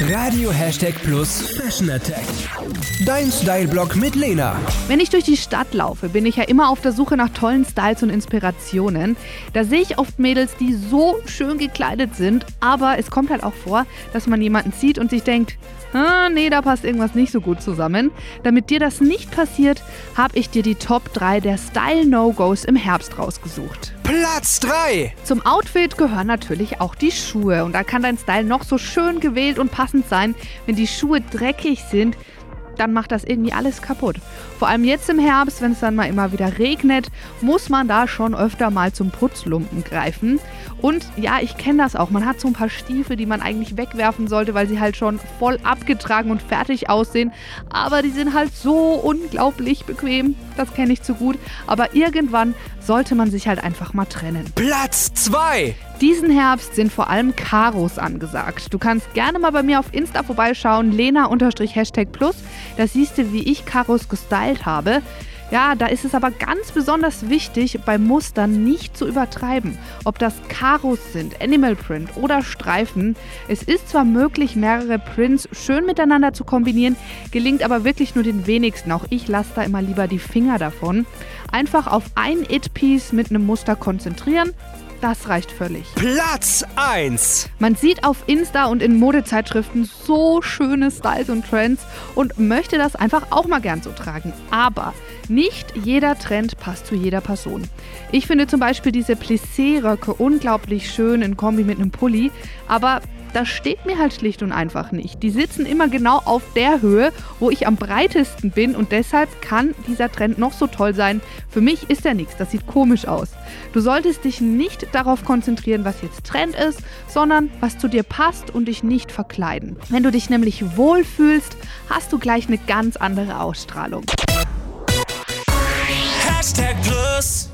Radio Hashtag Plus Fashion Attack. Dein Style-Blog mit Lena. Wenn ich durch die Stadt laufe, bin ich ja immer auf der Suche nach tollen Styles und Inspirationen. Da sehe ich oft Mädels, die so schön gekleidet sind, aber es kommt halt auch vor, dass man jemanden sieht und sich denkt, ah, nee, da passt irgendwas nicht so gut zusammen. Damit dir das nicht passiert, habe ich dir die Top 3 der Style-No-Gos im Herbst rausgesucht. Platz 3. Zum Outfit gehören natürlich auch die Schuhe und da kann dein Style noch so schön gewählt und passend sein, wenn die Schuhe dreckig sind, dann macht das irgendwie alles kaputt. Vor allem jetzt im Herbst, wenn es dann mal immer wieder regnet, muss man da schon öfter mal zum Putzlumpen greifen. Und ja, ich kenne das auch. Man hat so ein paar Stiefel, die man eigentlich wegwerfen sollte, weil sie halt schon voll abgetragen und fertig aussehen. Aber die sind halt so unglaublich bequem. Das kenne ich zu gut. Aber irgendwann sollte man sich halt einfach mal trennen. Platz 2. Diesen Herbst sind vor allem Karos angesagt. Du kannst gerne mal bei mir auf Insta vorbeischauen, lena-hashtag plus. Da siehst du, wie ich Karos gestylt habe. Ja, da ist es aber ganz besonders wichtig, bei Mustern nicht zu übertreiben. Ob das Karos sind, Animal Print oder Streifen. Es ist zwar möglich, mehrere Prints schön miteinander zu kombinieren, gelingt aber wirklich nur den wenigsten. Auch ich lasse da immer lieber die Finger davon. Einfach auf ein It-Piece mit einem Muster konzentrieren das reicht völlig. Platz 1. Man sieht auf Insta und in Modezeitschriften so schöne Styles und Trends und möchte das einfach auch mal gern so tragen. Aber nicht jeder Trend passt zu jeder Person. Ich finde zum Beispiel diese Plissé-Röcke unglaublich schön in Kombi mit einem Pulli, aber das steht mir halt schlicht und einfach nicht. Die sitzen immer genau auf der Höhe, wo ich am breitesten bin und deshalb kann dieser Trend noch so toll sein. Für mich ist er nichts, das sieht komisch aus. Du solltest dich nicht darauf konzentrieren, was jetzt Trend ist, sondern was zu dir passt und dich nicht verkleiden. Wenn du dich nämlich wohlfühlst, hast du gleich eine ganz andere Ausstrahlung. Hashtag Plus.